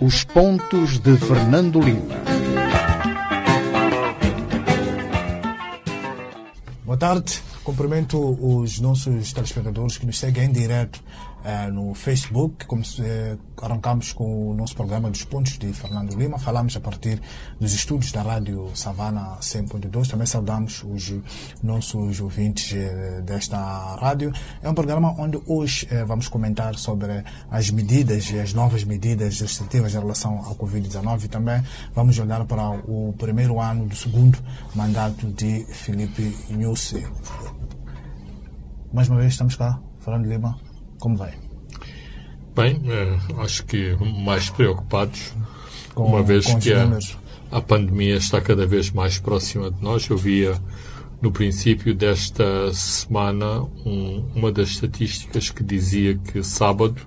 Os pontos de Fernando Lima. Boa tarde. Cumprimento os nossos telespectadores que nos seguem em direto eh, no Facebook. Como eh, arrancamos com o nosso programa dos pontos de Fernando Lima. Falamos a partir dos estúdios da Rádio Savana 100.2. Também saudamos os nossos ouvintes eh, desta rádio. É um programa onde hoje vamos comentar sobre as medidas e as novas medidas restritivas em relação ao Covid-19. Também vamos olhar para o primeiro ano do segundo mandato de Felipe Nhusse. Mais uma vez estamos cá, Fernando Lima. Como vai? Bem, eh, acho que mais preocupados, Com- uma vez que a, a pandemia está cada vez mais próxima de nós. Eu via no princípio desta semana um- uma das estatísticas que dizia que sábado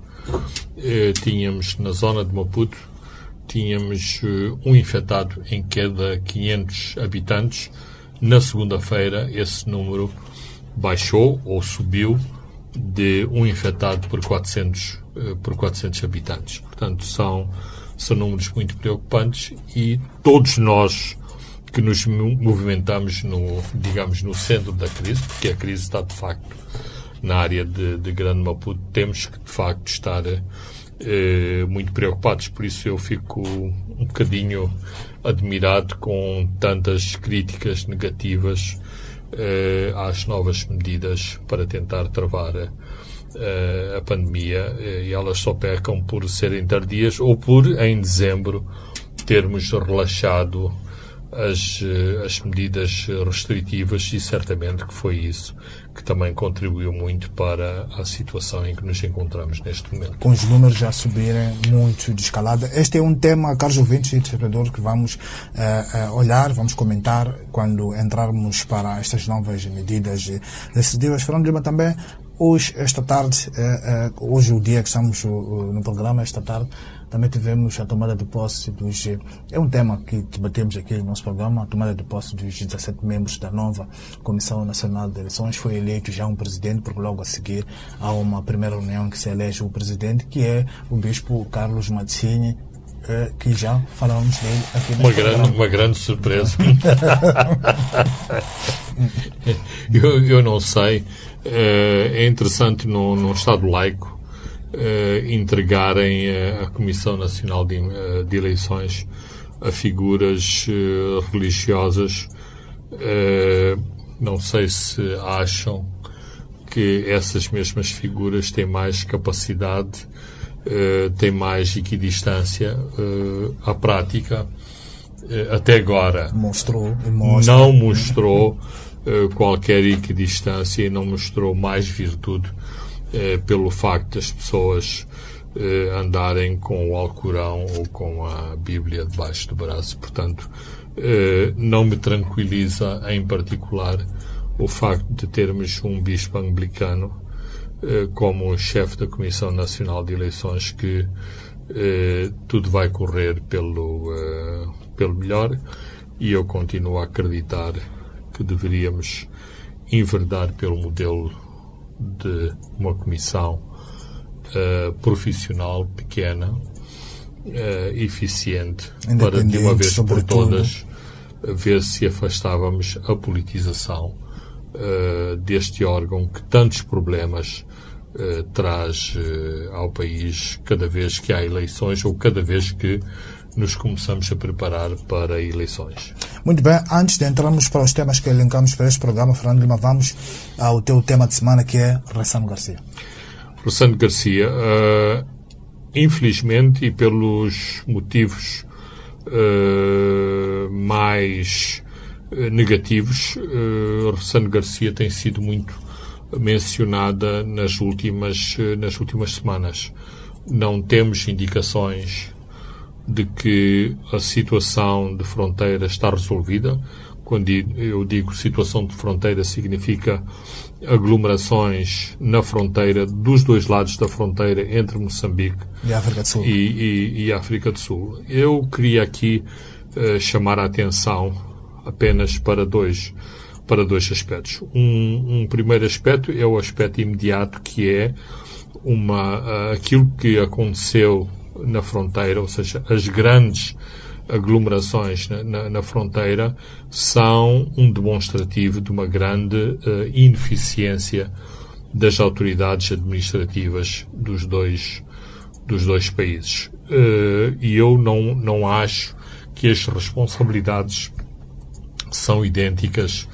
eh, tínhamos na zona de Maputo tínhamos eh, um infectado em cada 500 habitantes. Na segunda-feira esse número baixou ou subiu de um infectado por 400, eh, por 400 habitantes. Portanto, são, são números muito preocupantes e todos nós que nos mo- movimentamos no, digamos, no centro da crise, porque a crise está de facto na área de, de Grande Maputo, temos que de facto estar eh, muito preocupados. Por isso eu fico um bocadinho admirado com tantas críticas negativas eh, às novas medidas para tentar travar eh, a pandemia eh, e elas só pecam por serem tardias ou por, em dezembro, termos relaxado as, eh, as medidas restritivas e certamente que foi isso que também contribuiu muito para a situação em que nos encontramos neste momento. com os números já subirem muito de escalada. Este é um tema, caros ouvintes e espectadores, que vamos eh, eh, olhar, vamos comentar quando entrarmos para estas novas medidas restritivas. Fernando Lima também, hoje, esta tarde, eh, hoje o dia que estamos uh, uh, no programa, esta tarde, também tivemos a tomada de posse dos... É um tema que debatemos aqui no nosso programa, a tomada de posse dos 17 membros da nova Comissão Nacional de Eleições. Foi eleito já um presidente, porque logo a seguir há uma primeira reunião que se elege o presidente, que é o bispo Carlos Mazzini, eh, que já falamos dele aqui Uma grande, programa. uma grande surpresa. eu, eu não sei. Eh, É interessante num, num Estado laico entregarem eh, a Comissão Nacional de, eh, de Eleições a figuras eh, religiosas. Eh, Não sei se acham que essas mesmas figuras têm mais capacidade, eh, têm mais equidistância eh, à prática. Eh, até agora Mostrou mostra. não mostrou eh, qualquer equidistância e não mostrou mais virtude eh, pelo facto das pessoas eh, andarem com o Alcorão ou com a Bíblia debaixo do braço. Portanto, eh, não me tranquiliza em particular o facto de termos um bispo anglicano eh, como chefe da Comissão Nacional de Eleições que tudo vai correr pelo, pelo melhor e eu continuo a acreditar que deveríamos enverdar pelo modelo de uma comissão eh, profissional pequena, eh, eficiente, para de uma vez por todas ver se afastávamos a politização eh, deste órgão que tantos problemas traz ao país cada vez que há eleições ou cada vez que nos começamos a preparar para eleições. Muito bem, antes de entrarmos para os temas que elencamos para este programa, Fernando Lima, vamos ao teu tema de semana que é Ressano Garcia. Rossano Garcia, eh, infelizmente e pelos motivos eh, mais eh, negativos, eh, Rossano Garcia tem sido muito mencionada nas últimas, nas últimas semanas. Não temos indicações de que a situação de fronteira está resolvida. Quando eu digo situação de fronteira, significa aglomerações na fronteira, dos dois lados da fronteira, entre Moçambique E África do Sul. e, e, e África do Sul. Eu queria aqui eh, chamar a atenção apenas para dois, para dois aspectos. Um, um primeiro aspecto é o aspecto imediato, que é uma, ah, aquilo que aconteceu na fronteira, ou seja, as grandes aglomerações na, na, na fronteira são um demonstrativo de uma grande uh, ineficiência das autoridades administrativas dos dois, dos dois países. Uh, e eu não, não acho que as responsabilidades são idênticas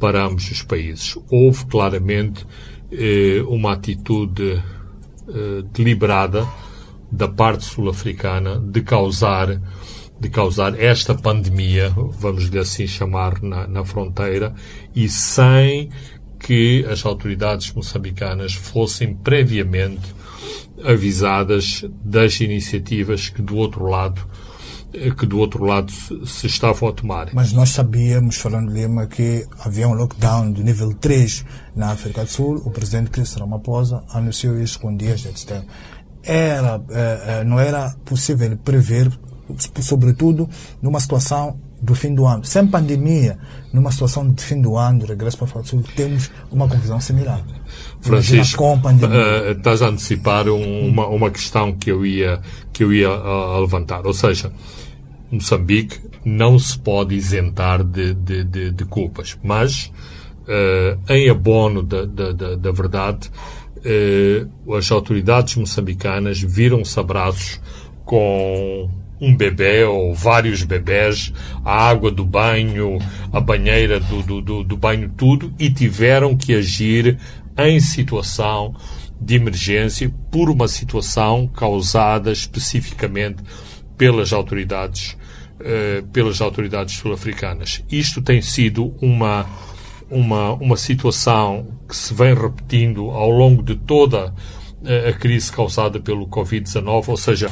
para ambos os países. Houve claramente eh, uma atitude deliberada da parte sul-africana de causar de causar esta pandemia, vamos lhe assim chamar, na, na fronteira, e sem que as autoridades moçambicanas fossem previamente avisadas das iniciativas que do outro lado que do outro lado se estavam a tomar. Mas nós sabíamos, falando Lima, que havia um lockdown de nível 3 na África do Sul. O presidente Cristo Ramaphosa anunciou isso com dias de setembro. Era, eh, eh, não era possível prever, sobretudo numa situação do fim do ano. Sem pandemia, numa situação de fim do ano, de regresso para a África do Sul, temos uma confusão similar. Francisco, uh, estás a antecipar um, uma, uma questão que eu ia, que eu ia uh, levantar. Ou seja, Moçambique não se pode isentar de, de, de, de culpas, mas uh, em abono da, da, da, da verdade, as autoridades moçambicanas viram-se abraços com um bebê ou vários bebés, a água do banho, a banheira do, do, do, banho, tudo, e tiveram que agir em situação de emergência por uma situação causada especificamente pelas autoridades uh, pelas autoridades sul-africanas. Isto tem sido uma uma uma situação que se vem repetindo ao longo de toda eh, a crise causada pelo Covid-19, ou seja,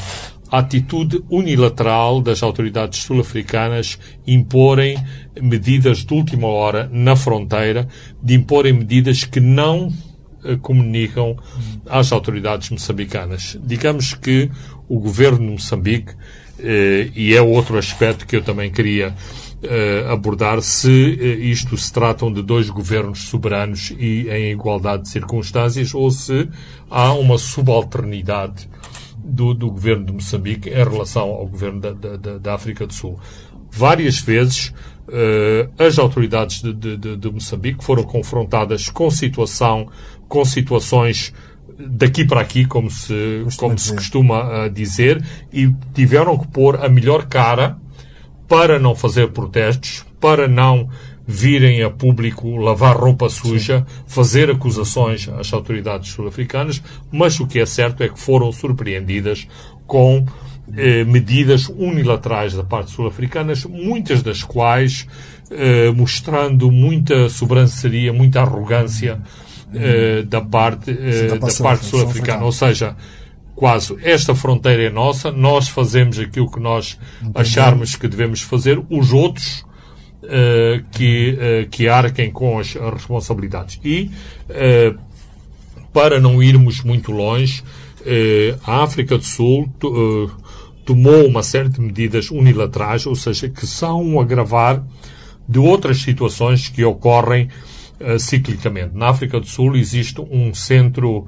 a atitude unilateral das autoridades sul-africanas imporem medidas de última hora na fronteira, de imporem medidas que não eh, comunicam às autoridades moçambicanas. Digamos que o governo de Moçambique, eh, e é outro aspecto que eu também queria abordar, se isto se tratam de dois governos soberanos e em igualdade de circunstâncias, ou se há uma subalternidade do, do governo de Moçambique em relação ao governo da, da, da África do Sul. Várias vezes uh, as autoridades de, de, de, Moçambique foram confrontadas com situação, com situações daqui para aqui, como se, como se costuma dizer, e tiveram que pôr a melhor cara para não fazer protestos, para não virem a público lavar roupa suja, Sim. fazer acusações às autoridades sul-africanas, mas o que é certo é que foram surpreendidas com eh, medidas unilaterais da parte sul-africana, muitas das quais eh, mostrando muita sobranceria, muita arrogância eh, da parte, eh, da parte sul-africana. Ou seja, quase esta fronteira é nossa, nós fazemos aquilo que nós acharmos que devemos fazer, os outros uh, que, uh, que arquem com as responsabilidades. E, uh, para não irmos muito longe, a África do Sul tomou uma série de medidas unilaterais, ou seja, que são um agravar de outras situações que ocorrem ciclicamente. Na África do Sul existe um centro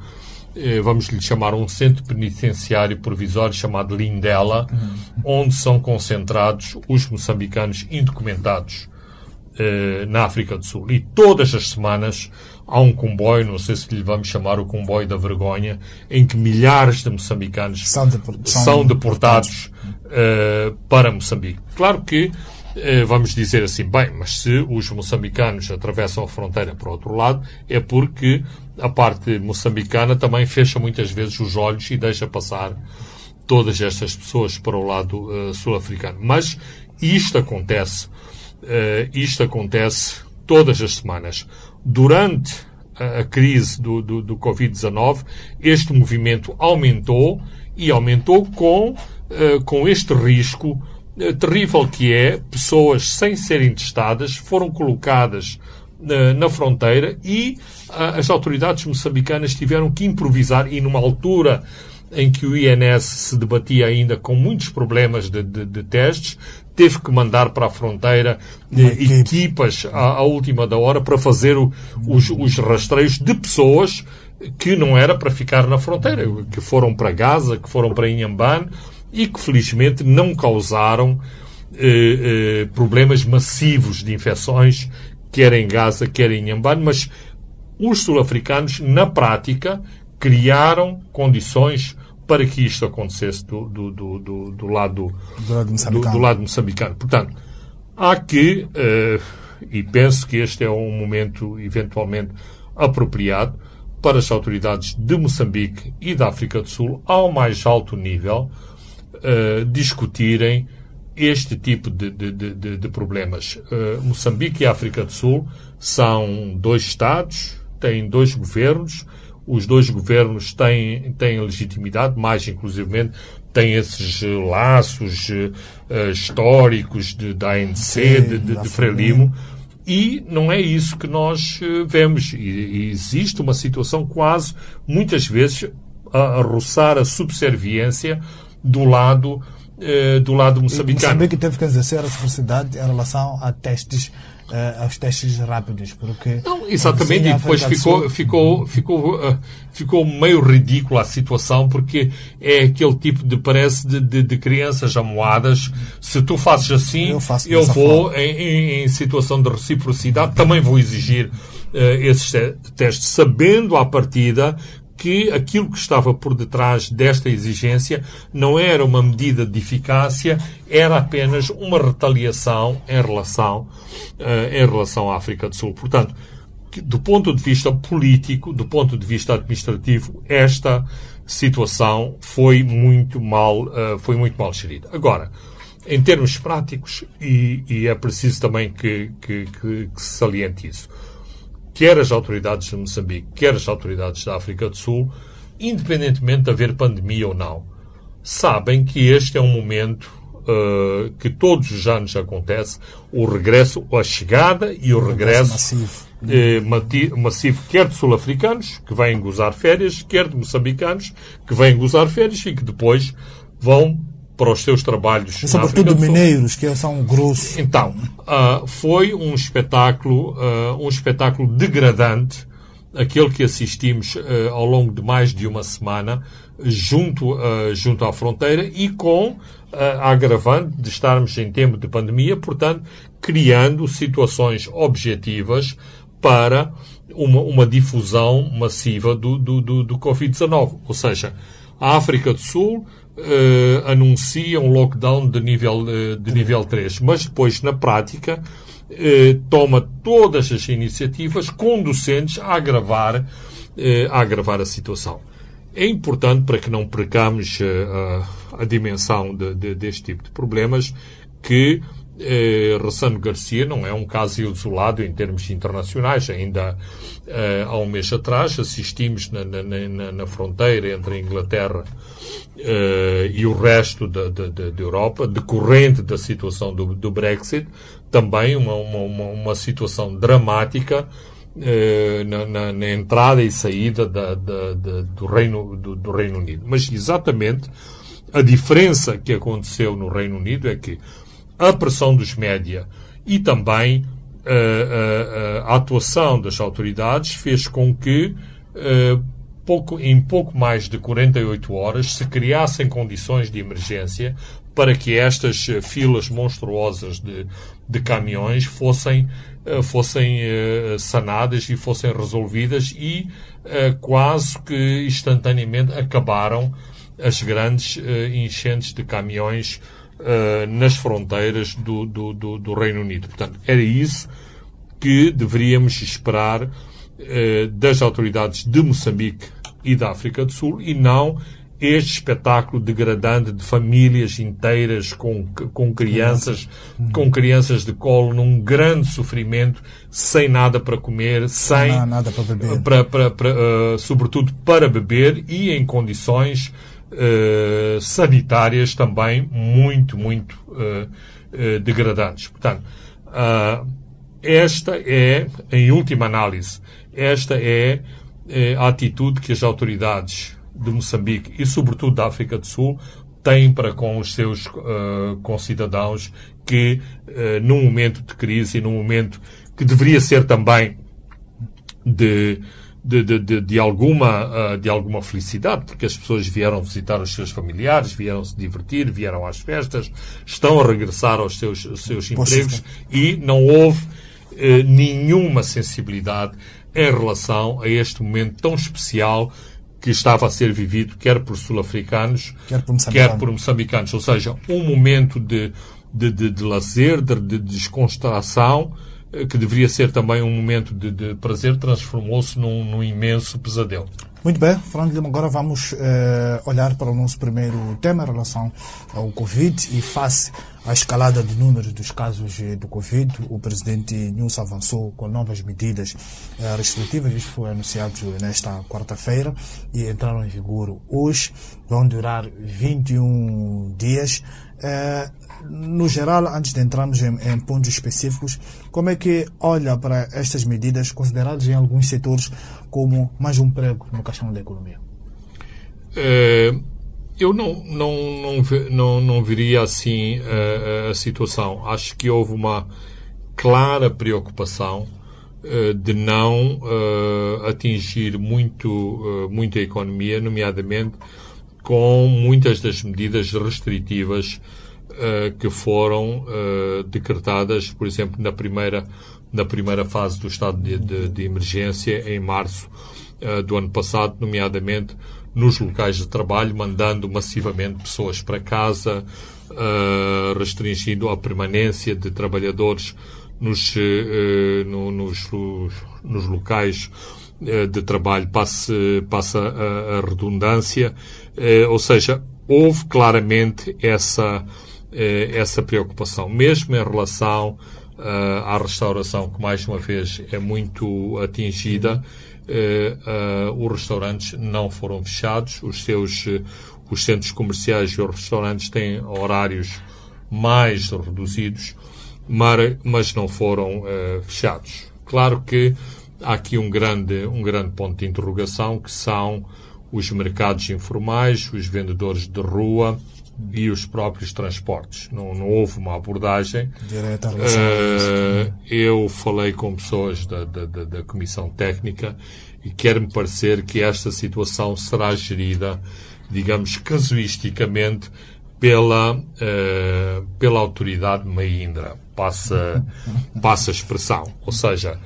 vamos lhe chamar um centro penitenciário provisório chamado Lindela, onde são concentrados os moçambicanos indocumentados eh, na África do Sul. E todas as semanas há um comboio, não sei se lhe vamos chamar o comboio da vergonha, em que milhares de moçambicanos são, deportados, são deportados uh, para Moçambique. Claro que vamos dizer assim, bem, mas se os moçambicanos atravessam a fronteira para o outro lado, é porque a parte moçambicana também fecha muitas vezes os olhos e deixa passar todas estas pessoas para o lado uh, sul-africano. Mas isto acontece, uh, isto acontece todas as semanas. Durante a, crise do, do, do Covid-19, este movimento aumentou e aumentou com, uh, com este risco terrível que é pessoas sem serem testadas foram colocadas na, na fronteira e as autoridades moçambicanas tiveram que improvisar e numa altura em que o INS se debatia ainda com muitos problemas de, de, de testes, teve que mandar para a fronteira eh, equipas à, à, última da hora para fazer o, os, os, rastreios de pessoas que não era para ficar na fronteira, que foram para Gaza, que foram para Inhambane e que felizmente não causaram eh, eh, problemas massivos de infecções, quer em Gaza, quer em Inhambane, mas os sul-africanos, na prática, criaram condições para que isto acontecesse do, do, do, do, do lado, Do do lado moçambicano. Portanto, há que, eh, e penso que este é um momento eventualmente apropriado para as autoridades de Moçambique e da África do Sul, ao mais alto nível, eh, discutirem este tipo de, de, de, de- problemas. Eh, Moçambique e África do Sul são dois Estados, têm dois governos, os dois governos têm, têm legitimidade, mais inclusivamente têm esses laços eh, históricos de, da ANC, de, de, de Frelimo, e não é isso que nós eh, vemos. E, e existe uma situação quase, muitas vezes, a, a roçar a subserviência do lado, eh, do lado moçambicano. Moçambique teve que exercer a reciprocidade em relação a testes, eh, aos testes rápidos, porque... Não, exatamente, e depois ficou, Sul- ficou, ficou, ah, ficou meio ridícula a situação, porque é aquele tipo de, parece, de, de, de crianças amoadas. Se tu fazes assim, Eu faço eu vou, em, em- em situação de reciprocidade, também vou exigir eh, esses te- testes, sabendo à partida que aquilo que estava por detrás desta exigência não era uma medida de eficácia, era apenas uma retaliação em relação, eh, em relação à África do Sul. Portanto, do ponto de vista político, do ponto de vista administrativo, esta situação foi muito mal, eh, foi muito mal gerida. Agora, em termos práticos, e, e é preciso também que, que, que, que se saliente isso, quer as autoridades de Moçambique, quer as autoridades da África do Sul, independentemente de haver pandemia ou não, sabem que este é um momento eh, que todos os anos acontece, o regresso, a chegada e o regresso massivo. eh, mati- massivo, quer de sul-africanos, que vêm gozar férias, quer de moçambicanos, que vêm gozar férias e que depois vão para os seus trabalhos E na sobretudo mineiros, que são grossos. Então, ah, foi um espetáculo, ah, um espetáculo degradante, aquele que assistimos ah, ao longo de mais de uma semana, junto, junto à fronteira e com a agravante de estarmos em tempo de pandemia, portanto, criando situações objetivas para uma, uma difusão massiva do, do, do, do Covid-19. Ou seja, a África do Sul eh, anuncia um lockdown de nível, eh, de nível 3, mas depois, na prática, eh, toma todas as iniciativas conducentes a agravar, a agravar a situação. É importante para que não percamos a, a dimensão de- de- deste tipo de problemas que eh, Garcia não é um caso isolado em termos internacionais. Ainda eh, há um mês atrás assistimos na, na- na- na fronteira entre a Inglaterra eh, e o resto da, da, da- Europa, decorrente da situação do, do Brexit, também uma, uma, uma, uma situação dramática eh, na, na- na entrada e saída da- da- da- do, Reino, do, do Reino Unido. Mas exatamente a diferença que aconteceu no Reino Unido é que a pressão dos média e também eh, a atuação das autoridades fez com que pouco, em pouco mais de 48 horas se criassem condições de emergência para que estas filas monstruosas de, de caminhões fossem, fossem sanadas e fossem resolvidas e quase que instantaneamente acabaram as grandes enchentes de caminhões eh, nas fronteiras do, do, do, do Reino Unido. Portanto, era isso que deveríamos esperar eh, das autoridades de Moçambique e da África do Sul e não este espetáculo degradante de famílias inteiras com, com crianças, com crianças de colo num grande sofrimento, sem nada para comer, sem Não nada para beber. para, para, para, eh, sobretudo para beber e em condições eh, sanitárias também muito, muito eh, degradantes. Portanto, esta é, em última análise, esta é a atitude que as autoridades de Moçambique e, sobretudo, da África do Sul têm para com os seus concidadãos que, num momento de crise e num momento que deveria ser também de, de, de, de, de, alguma, uh, de alguma felicidade, porque as pessoas vieram visitar os seus familiares, vieram se divertir, vieram às festas, estão a regressar aos seus, aos seus empregos e não houve uh, nenhuma sensibilidade em relação a este momento tão especial que estava a ser vivido quer por sul-africanos, quer, quer, por moçambicanos. Ou seja, um momento de, de, de, de lazer, de, de descontração, eh, que deveria ser também um momento de, de prazer, transformou-se num, num, imenso pesadelo. Muito bem, Fernando Lima, agora vamos eh, olhar para o nosso primeiro tema em relação ao Covid e face à escalada de números dos casos eh, do Covid, o presidente Nunes avançou com novas medidas eh, restritivas. Isto foi anunciado nesta quarta-feira e entraram em vigor hoje. Vão durar 21 dias. Eh, no geral, antes de entrarmos em, em, pontos específicos, como é que olha para estas medidas consideradas em alguns setores como mais um prego no caixão da economia? É, eu não, não, não, não, não viria assim a, a situação. Acho que houve uma clara preocupação de não atingir muito, muito a economia, nomeadamente com muitas das medidas restritivas uh, que foram uh, decretadas, por exemplo, na primeira, na primeira fase do estado de, de, de emergência, em março uh, do ano passado, nomeadamente nos locais de trabalho, mandando massivamente pessoas para casa, restringindo a permanência de trabalhadores nos, no, nos, nos locais de trabalho, passa, passa a, a redundância, ou seja, houve claramente essa eh, essa preocupação, mesmo em relação uh, à restauração, que mais uma vez é muito atingida. Os restaurantes não foram fechados, os seus os centros comerciais e os restaurantes têm horários mais reduzidos, mas não foram fechados. Claro que há aqui um grande, um grande ponto de interrogação, que são os mercados informais, os vendedores de rua, e os próprios transportes. Não, não houve uma abordagem. Direta uh, eu falei com pessoas da, da, da Comissão Técnica e quer-me parecer que esta situação será gerida, digamos, casuisticamente pela, uh, pela autoridade Maindra. Passa, passa a expressão. Ou seja,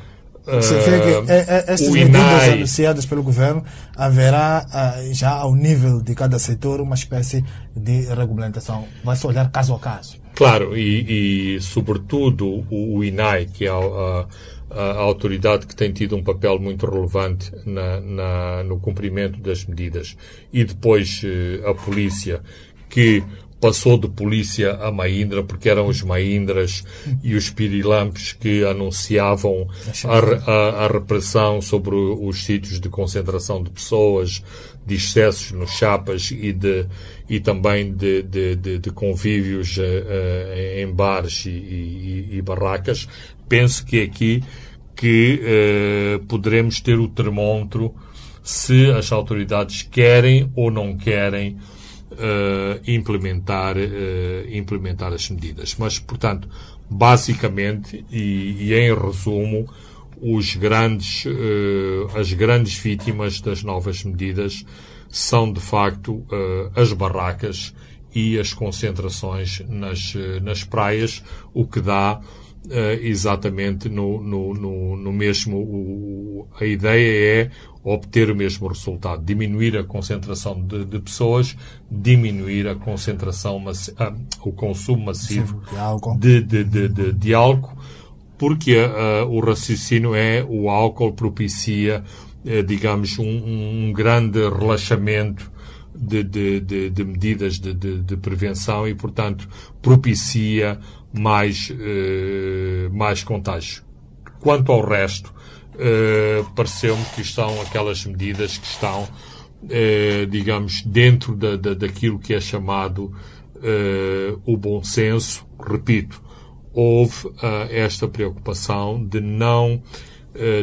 você vê que eh, eh, estas medidas anunciadas pelo governo haverá eh, já ao nível de cada setor uma espécie de regulamentação. Vai-se olhar caso a caso. Claro, e, e sobretudo o, o, INAI, que é a, a, a, autoridade que tem tido um papel muito relevante na, na, no cumprimento das medidas, e depois a polícia, que passou de polícia a Maindra, porque eram os Maindras e os Pirilampes que anunciavam a, a, a, repressão sobre os sítios de concentração de pessoas, de excessos nos chapas e, de, e também de, de, de, de convívios uh, em bares e, e, e, barracas. Penso que aqui que uh, poderemos ter o termômetro se as autoridades querem ou não querem implementar, uh, implementar as medidas. Mas, portanto, basicamente e, e em resumo, os grandes, uh, as grandes vítimas das novas medidas são, de facto, as barracas e as concentrações nas, nas praias, o que dá exatamente no, no, no, no mesmo. O, a ideia é obter o mesmo resultado, diminuir a concentração de, de pessoas, diminuir a concentração, ah, o consumo massivo de álcool, de, de, de, de álcool porque uh, o raciocínio é o álcool propicia, uh, digamos, um, um, grande relaxamento de, de, de, de medidas de, de, de, prevenção e, portanto, propicia mais, uh, mais contágio. Quanto ao resto, uh, pareceu-me que estão aquelas medidas que estão, uh, digamos, dentro da, da, daquilo que é chamado o bom senso. Repito, houve esta preocupação de não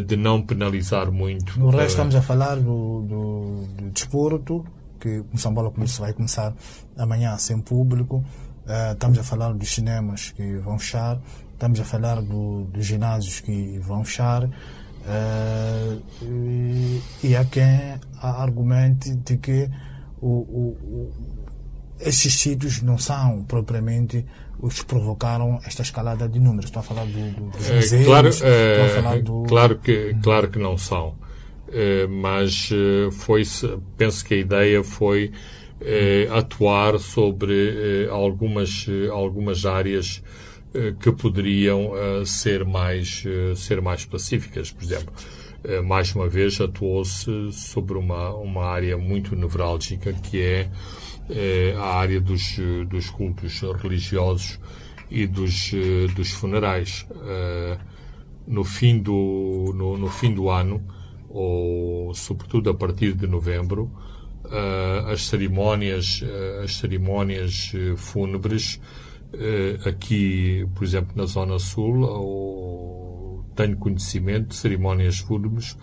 de não penalizar muito. No resto estamos a falar do, do, do desporto, que o São Paulo vai começar amanhã sem público. Estamos a falar dos cinemas que vão fechar. Estamos a falar do, dos ginásios que vão fechar. Uh, e, e há quem argumente de que o, o, o, esses sítios não são propriamente os que provocaram esta escalada de números. Estou a falar do, do, dos museus, é, claro, estou a falar do... Claro que, claro que não são. Mas foi, penso que a ideia foi atuar sobre é, algumas, algumas áreas que poderiam ser mais, ser mais pacíficas. Por exemplo, mais uma vez atuou-se sobre uma, uma área muito nevrálgica que é a área dos, dos cultos religiosos e dos, dos funerais. Eh, no fim do, no, no fim do ano, ou sobretudo a partir de novembro, eh, as cerimónias, eh, as cerimónias fúnebres aqui, por exemplo, na Zona Sul, ou tenho conhecimento de cerimónias fúnebres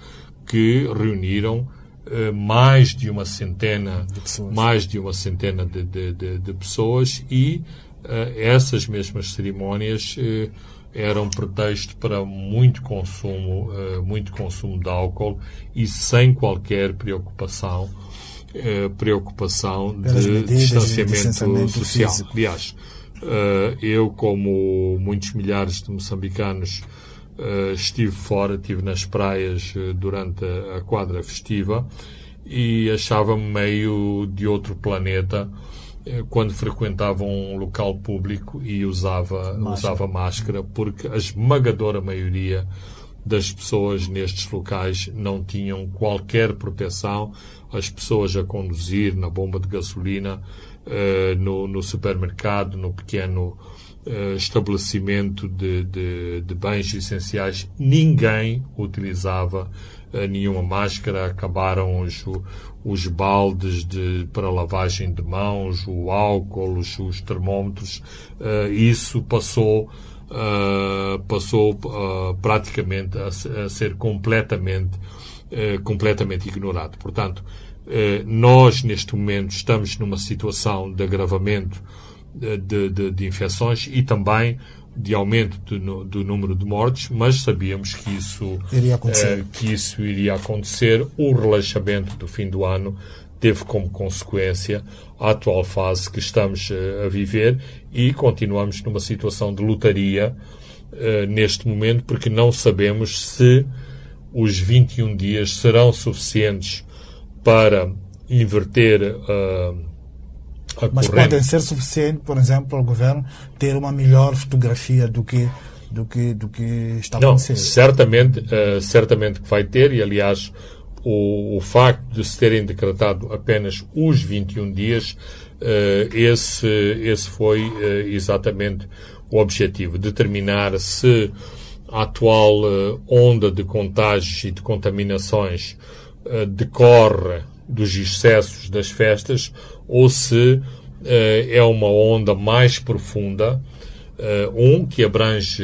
que reuniram eh, mais de uma centena, de mais de uma centena de, de, de, de pessoas e uh, essas mesmas cerimónias uh, eram pretexto para muito consumo, muito consumo de álcool e sem qualquer preocupação, preocupação de distanciamento social. Físico. Aliás, eu, como muitos milhares de moçambicanos, Uh, estive fora, estive nas praias uh, durante a, quadra festiva e achava-me meio de outro planeta quando frequentava um local público e usava máscara. usava máscara, porque a esmagadora maioria das pessoas nestes locais não tinham qualquer proteção. As pessoas a conduzir na bomba de gasolina, no, no supermercado, no pequeno uh, estabelecimento de, de, de, bens essenciais, ninguém utilizava uh, nenhuma máscara, acabaram os, os baldes de, para lavagem de mãos, o álcool, os, os termómetros, isso passou Uh, passou uh, praticamente a, a, ser completamente, uh, completamente ignorado. Portanto, nós neste momento estamos numa situação de agravamento de, de, de infecções e também de aumento do, do, número de mortes, mas sabíamos que isso iria acontecer. Eh, que isso iria acontecer. O relaxamento do fim do ano teve como consequência a atual fase que estamos eh, a viver e continuamos numa situação de lotaria eh, neste momento porque não sabemos se os 21 dias serão suficientes para inverter uh, mas podem ser suficientes, por exemplo, para o governo ter uma melhor fotografia do que do que do que está Não, acontecendo. certamente, uh, certamente que vai ter e aliás o, o, facto de se terem decretado apenas os 21 dias, uh, esse esse foi exatamente o objetivo, determinar se a atual onda de contágios e de contaminações decorre dos excessos das festas ou se uh, é uma onda mais profunda, um que abrange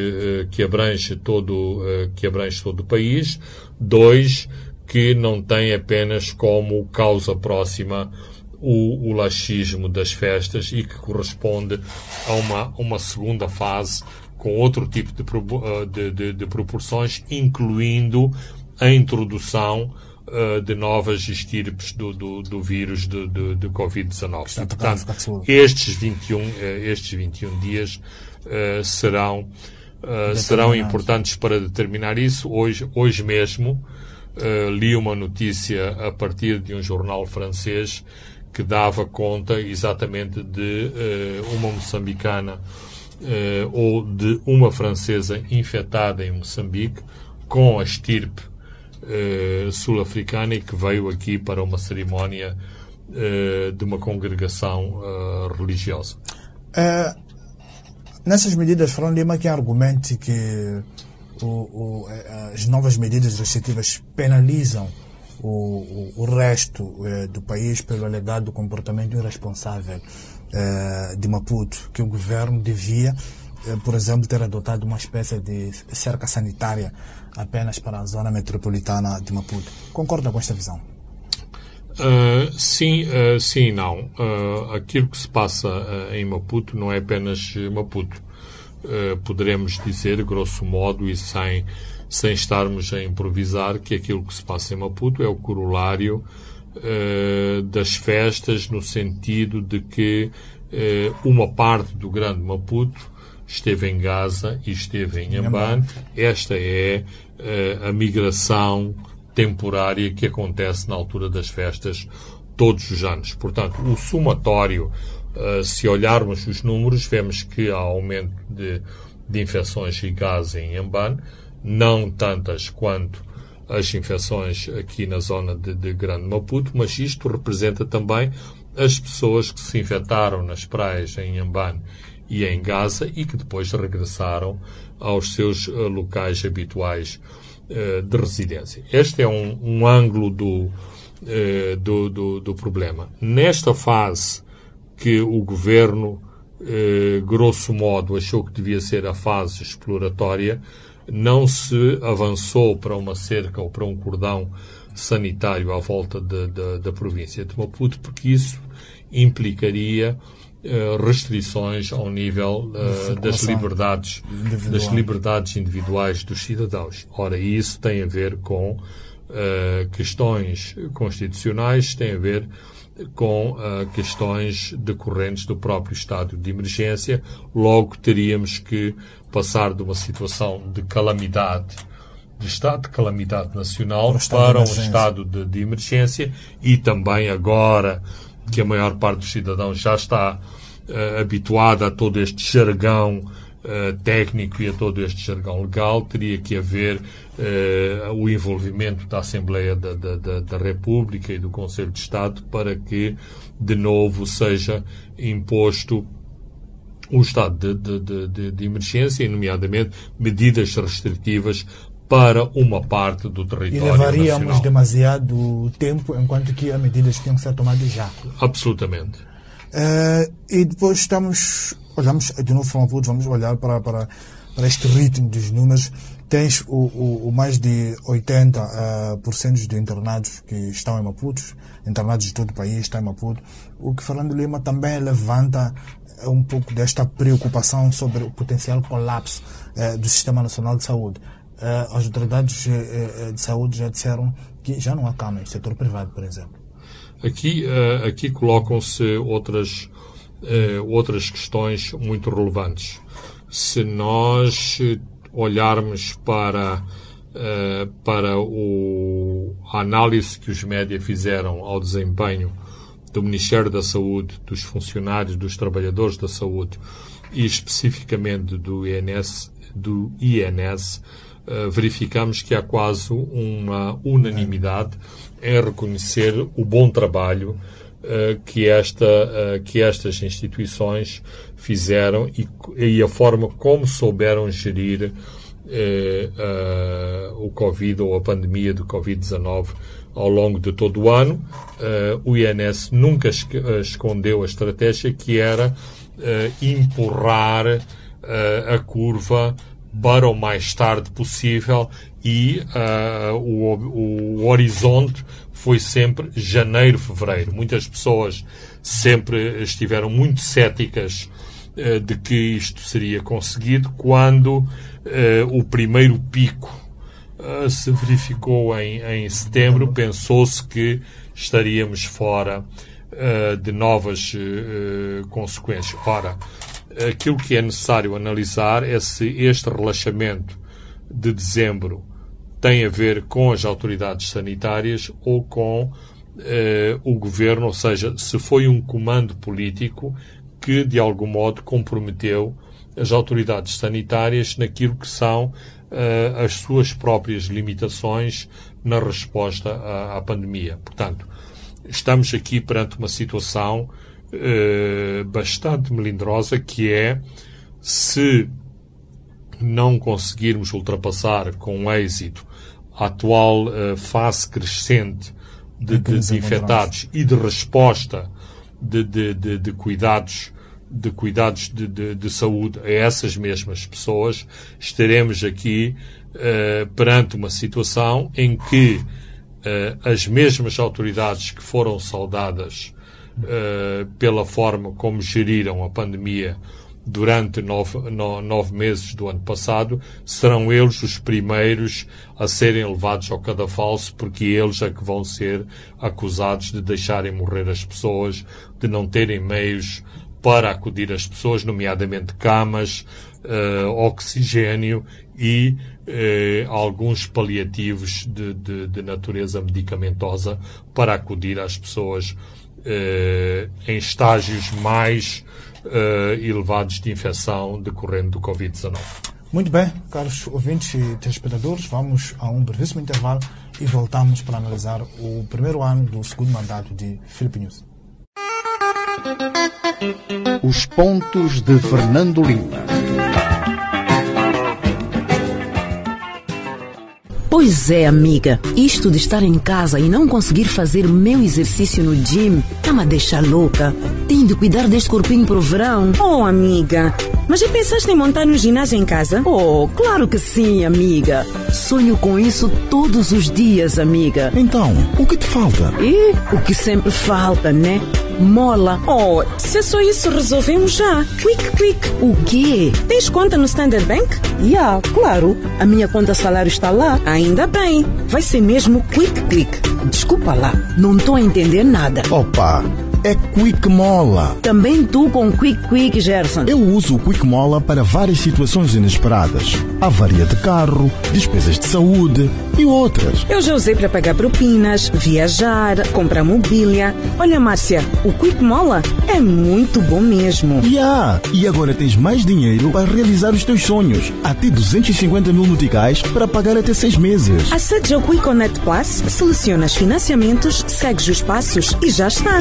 que abrange todo que abrange todo o país, dois que não tem apenas como causa próxima o, o laxismo das festas e que corresponde a uma, uma segunda fase com outro tipo de, de, de, de proporções, incluindo a introdução uh, de novas estirpes do, do, do vírus de, de, de Covid-19. Portanto, estes 21, uh, estes 21 dias uh, serão, serão importantes para determinar isso. Hoje, hoje mesmo li uma notícia a partir de um jornal francês que dava conta exatamente de uma moçambicana ou de uma francesa infectada em Moçambique com a estirpe eh, sul-africana e que veio aqui para uma cerimónia eh, de uma congregação eh, religiosa. nessas medidas, Fran Lima que argumente que o, o, as novas medidas restritivas penalizam o, o, resto do país pelo alegado comportamento irresponsável de Maputo, que o governo devia eh, por exemplo, ter adotado uma espécie de cerca sanitária apenas para a zona metropolitana de Maputo. Concorda com esta visão? Uh, sim, uh, sim e não. Uh, aquilo que se passa em Maputo não é apenas Maputo. poderemos dizer, grosso modo, e sem, sem estarmos a improvisar que aquilo que se passa em Maputo é o corolário uh, das festas, no sentido de que uh, uma parte do grande Maputo esteve em Gaza e esteve em Amban. Esta é uh, a migração temporária que acontece na altura das festas todos os anos. Portanto, o somatório, se olharmos os números, vemos que há aumento de, de infecções e Gaza em Amban, não tantas quanto as infecções aqui na zona de, de Grande Maputo, mas isto representa também as pessoas que se infectaram nas praias em Amban e em Gaza e que depois regressaram aos seus uh, locais habituais uh, de residência. Este é um, um ângulo do, uh, do, do, do, problema. Nesta fase que o governo, grosso modo, achou que devia ser a fase exploratória, não se avançou para uma cerca ou para um cordão sanitário à volta de, de, da província de Maputo, porque isso implicaria uh, restrições ao nível uh, das liberdades individual. das liberdades individuais dos cidadãos. Ora, isso tem a ver com uh, questões constitucionais, tem a ver com questões decorrentes do próprio estado de emergência. Logo teríamos que passar de uma situação de calamidade, de estado de calamidade nacional, para um estado de, de, emergência e também agora que a maior parte dos cidadãos já está uh, habituada a todo este jargão uh, técnico e a todo este jargão legal, teria que haver uh, o envolvimento da Assembleia da, da, da, da, República e do Conselho de Estado para que, de novo, seja imposto o estado de, de, de, de emergência, nomeadamente medidas restritivas para uma parte do território E levaríamos nacional. demasiado tempo, enquanto que as medidas tinham que ser tomadas já. Absolutamente. Uh, e depois estamos, olhamos de novo para Maputo, vamos olhar para, para, para este ritmo dos números. Tens o, o, o mais de 80% uh, cento de internados que estão em Maputo, internados de todo o país estão em Maputo. O que Fernando Lima também levanta um pouco desta preocupação sobre o potencial colapso uh, do Sistema Nacional de Saúde. Uh, as autoridades uh, de saúde já disseram que já não há cama no setor privado, por exemplo. Aqui, aqui colocam-se outras, outras questões muito relevantes. Se nós olharmos para, para o, a análise que os médias fizeram ao desempenho do Ministério da Saúde, dos funcionários, dos trabalhadores da saúde e especificamente do INS, do INS uh, verificamos que há quase uma unanimidade em reconhecer o bom trabalho uh, que, esta, uh, que estas instituições fizeram e, e, a forma como souberam gerir o Covid ou a pandemia do Covid-19 ao longo de todo o ano. Uh, o INS nunca eh, escondeu a estratégia que era uh, empurrar uh, a curva para o mais tarde possível e o, o horizonte foi sempre janeiro, fevereiro. Muitas pessoas sempre estiveram muito céticas de que isto seria conseguido quando o primeiro pico uh, se verificou em, em setembro, pensou-se que estaríamos fora uh, de novas uh, consequências. Ora, aquilo que é necessário analisar é se este relaxamento de dezembro tem a ver com as autoridades sanitárias ou com o governo, ou seja, se foi um comando político que, de algum modo, comprometeu as autoridades sanitárias naquilo que são uh, as suas próprias limitações na resposta à, à, pandemia. Portanto, estamos aqui perante uma situação uh, bastante melindrosa que é se não conseguirmos ultrapassar com êxito a atual uh, fase crescente de, de, de infectados e de resposta de, de, de cuidados de cuidados de, de, de, saúde a essas mesmas pessoas, estaremos aqui uh, perante uma situação em que uh, as mesmas autoridades que foram saudadas uh, pela forma como geriram a pandemia durante nove, no, nove meses do ano passado, serão eles os primeiros a serem levados ao cadafalso, porque eles é que vão ser acusados de deixarem morrer as pessoas, de não terem meios para acudir às pessoas, nomeadamente camas, uh, oxigênio e uh, alguns paliativos de, de, de, natureza medicamentosa para acudir às pessoas uh, em estágios mais elevados de infecção decorrente do Covid-19. Muito bem, caros ouvintes e telespectadores, vamos a um brevíssimo intervalo e voltamos para analisar o primeiro ano do segundo mandato de Filipe News. Os pontos de Fernando Lima. Pois é, amiga. Isto de estar em casa e não conseguir fazer meu exercício no gym tá me deixa louca. Tenho de cuidar deste corpinho pro verão. Oh, amiga. Mas já pensaste em montar um ginásio em casa? Oh, claro que sim, amiga. Sonho com isso todos os dias, amiga. Então, o que te falta? E o que sempre falta, né? Mola. Oh, se é só isso, resolvemos já. Quick, quick. O quê? Tens conta no Standard Bank? Yeah, claro. A minha conta salário está lá. Ainda bem. Vai ser mesmo quick, quick. Desculpa lá, não estou a entender nada. Opa! É Quick Mola. Também tu com Quick Quick, Gerson. Eu uso o Quick Mola para várias situações inesperadas. Avaria de carro, despesas de saúde e outras. Eu já usei para pagar propinas, viajar, comprar mobília. Olha, Márcia, o Quick Mola é muito bom mesmo. Yeah. E agora tens mais dinheiro para realizar os teus sonhos. Até 250 mil noticais para pagar até seis meses. Acede ao Quick Connect Plus, selecionas financiamentos, segues os passos e já está.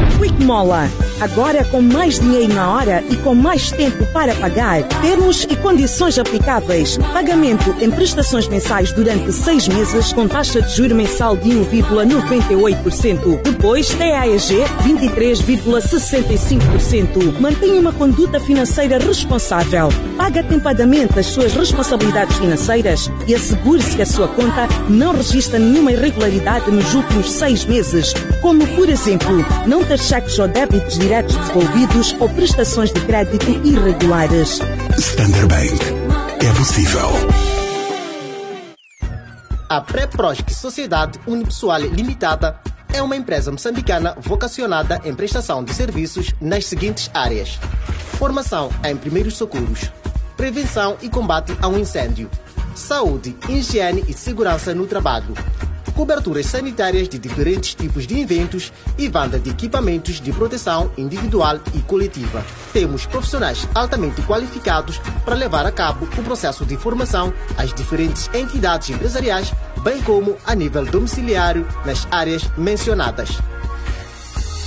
Quick Mola. Agora com mais dinheiro na hora e com mais tempo para pagar. Termos e condições aplicáveis. Pagamento em prestações mensais durante seis meses com taxa de juro mensal de 1,98%. Depois, TAEG 23,65%. Mantenha uma conduta financeira responsável. Paga atempadamente as suas responsabilidades financeiras e assegure-se que a sua conta não registra nenhuma irregularidade nos últimos seis meses, como, por exemplo, não ter cheques ou débitos diretos devolvidos ou prestações de crédito irregulares. Standard Bank. É possível. A Pré-Prosc Sociedade Unipessoal Limitada é uma empresa moçambicana vocacionada em prestação de serviços nas seguintes áreas: formação em primeiros socorros, prevenção e combate a um incêndio, saúde, higiene e segurança no trabalho coberturas sanitárias de diferentes tipos de eventos e venda de equipamentos de proteção individual e coletiva. Temos profissionais altamente qualificados para levar a cabo o processo de formação às diferentes entidades empresariais, bem como a nível domiciliário nas áreas mencionadas.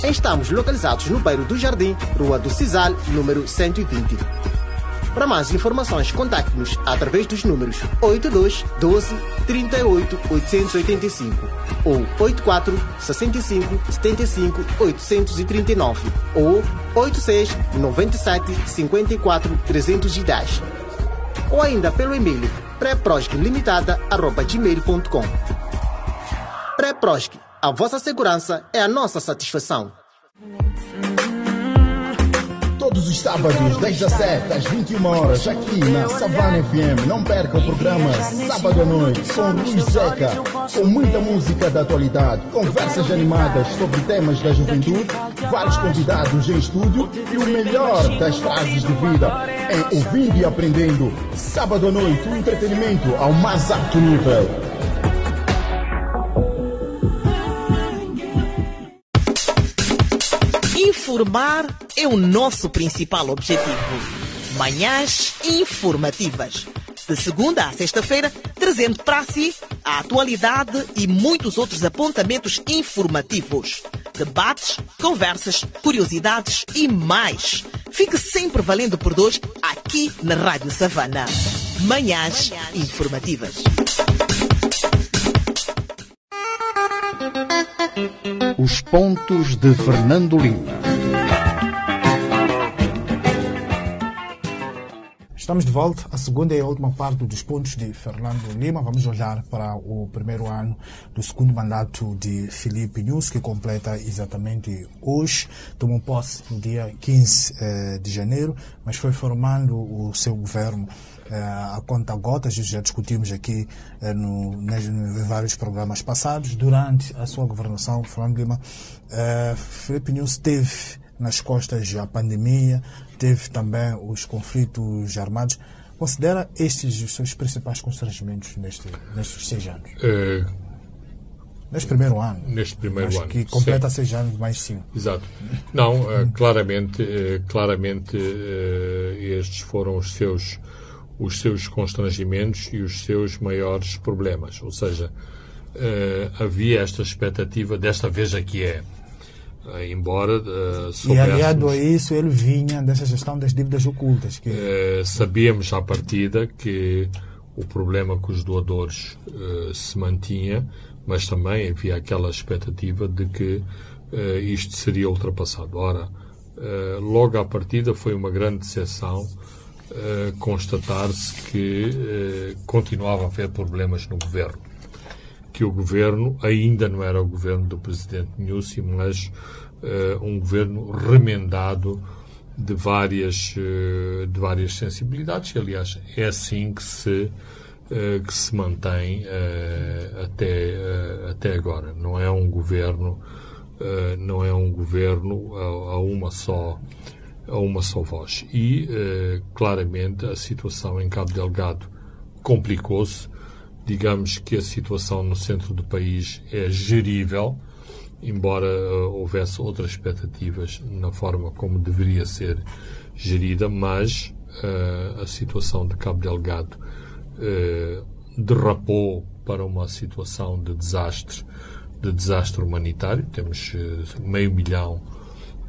Estamos localizados no bairro do Jardim, Rua do Cisal, número 120. Para mais informações, contacte-nos através dos números 82 12 38 885 ou 84 65 75 839 ou 86 97 54 310 ou ainda pelo e-mail pré-prosc.limitada.gmail.com Pré-Prosc, a vossa segurança é a nossa satisfação. Todos os sábados, das 17 às 21 horas, aqui na Savana FM. Não perca o programa Sábado à Noite com Luiz Seca, com muita música da atualidade, conversas animadas sobre temas da juventude, vários convidados em estúdio e o melhor das frases de vida em ouvindo e aprendendo. Sábado à noite, o entretenimento ao mais alto nível. Informar é o nosso principal objetivo. Manhãs informativas. De segunda a sexta-feira, trazendo para si a atualidade e muitos outros apontamentos informativos. Debates, conversas, curiosidades e mais. Fique sempre valendo por dois aqui na Rádio Savana. Manhãs informativas. Os pontos de Fernando Lima. Estamos de volta. A segunda e última parte dos pontos de Fernando Lima. Vamos olhar para o primeiro ano do segundo mandato de Filipe Nunes, que completa exatamente hoje. Tomou posse no dia 15 eh, de janeiro, mas foi formando o seu governo eh, a conta gotas. Já discutimos aqui eh, no, em vários programas passados. Durante a sua governação, Fernando Lima, Filipe Nunes teve nas costas a pandemia, teve também os conflitos armados. Considera estes os seus principais constrangimentos neste, nestes seis anos? Eh, Neste primeiro ano. neste primeiro Acho ano. que completa sim. seis anos mais cinco. Exato. Não, eh, claramente, eh, claramente eh, estes foram os seus, os seus constrangimentos e os seus maiores problemas. Ou seja, havia esta expectativa, desta vez aqui é, embora eh, E aliado a isso, ele vinha dessa gestão das dívidas ocultas. Que, eh, sabíamos à partida que o problema com os doadores eh, se mantinha, mas também havia aquela expectativa de que eh, isto seria ultrapassado. Ora, eh, logo à partida foi uma grande decepção eh, constatar-se que eh, continuava a haver problemas no governo. Que o governo ainda não era o governo do presidente Nussi, mas eh, um governo remendado de várias, eh, de várias sensibilidades. Aliás, é assim que se, eh, que se mantém até, até agora. Não é um governo, não é um governo a, a uma só a uma só voz. E, claramente, a situação em Cabo Delgado complicou-se. Digamos que a situação no centro do país é gerível, embora eh, houvesse outras expectativas na forma como deveria ser gerida, mas eh, a situação de Cabo Delgado eh, derrapou para uma situação de desastre, de desastre humanitário. Temos eh, meio milhão,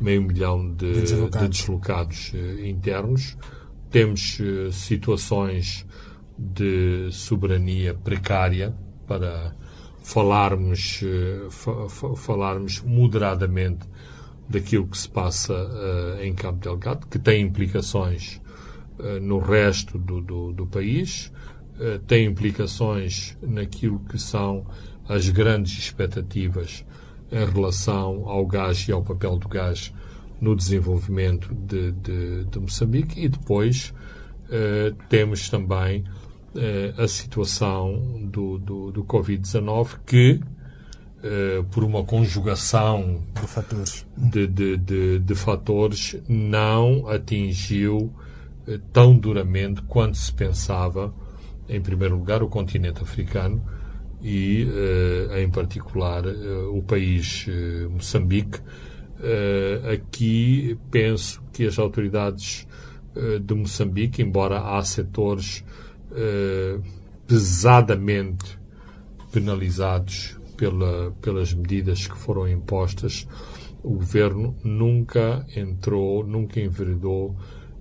meio milhão de, De deslocados. de deslocados internos. Temos situações de soberania precária para falarmos, eh, fa- fa- falarmos moderadamente daquilo que se passa eh, em Cabo Delgado, que tem implicações eh, no resto do, do, do país, eh, tem implicações naquilo que são as grandes expectativas em relação ao gás e ao papel do gás no desenvolvimento de, de, de Moçambique. E depois temos também a situação do, do, do Covid-19 que eh, por uma conjugação de fatores. de, de, de, de fatores não atingiu eh, tão duramente quanto se pensava, em primeiro lugar, o continente africano e, eh, em particular, eh, o país eh, Moçambique. Eh, aqui penso que as autoridades eh, de Moçambique, embora há setores eh, pesadamente penalizados pela, pelas medidas que foram impostas, o governo nunca entrou, nunca enveredou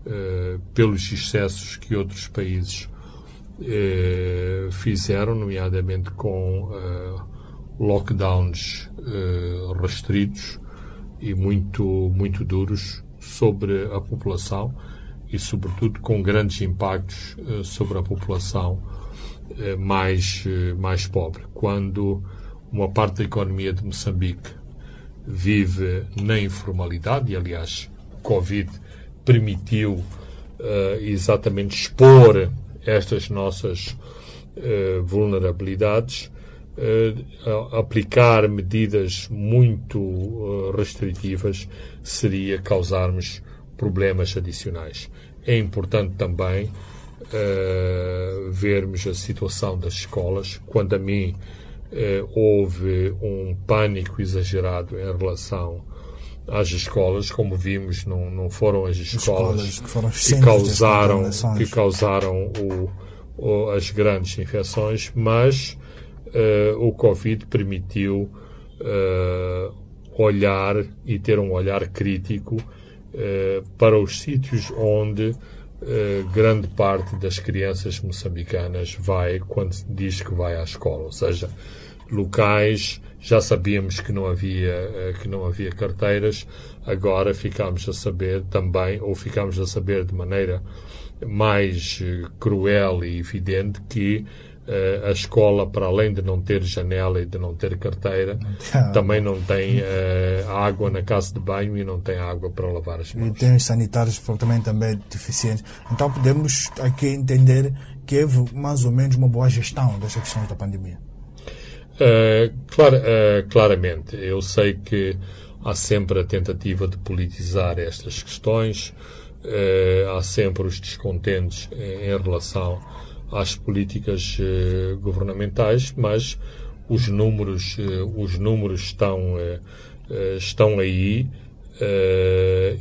eh, pelos excessos que outros países eh, fizeram, nomeadamente com eh, lockdowns eh, restritos e muito, muito duros sobre a população e, sobretudo, com grandes impactos eh, sobre a população eh, mais, eh, mais pobre. Quando uma parte da economia de Moçambique vive na informalidade, e aliás, Covid permitiu eh, exatamente expor estas nossas eh, vulnerabilidades, a- aplicar medidas muito restritivas seria causarmos problemas adicionais. É importante também eh, vermos a situação das escolas. Quando a mim eh, houve um pânico exagerado em relação às escolas, como vimos, não, não foram as escolas, Escolas que que causaram, que causaram o- o- as grandes infecções, mas eh, o Covid permitiu olhar e ter um olhar crítico para os sítios onde eh, grande parte das crianças moçambicanas vai quando diz que vai à escola, ou seja, locais. Já sabíamos que não havia que não havia carteiras. Agora ficámos a saber também, ou ficámos a saber de maneira mais cruel e evidente que a escola, para além de não ter janela e de não ter carteira, também não tem uh, água na casa de banho e não tem água para lavar as mãos. E tem os sanitários também, também deficientes. Então podemos aqui entender que houve mais ou menos uma boa gestão desta questão da pandemia. Uh, clar, claramente. Eu sei que há sempre a tentativa de politizar estas questões, há sempre os descontentes em relação às políticas eh, governamentais, mas os números, eh, os números estão, eh, estão aí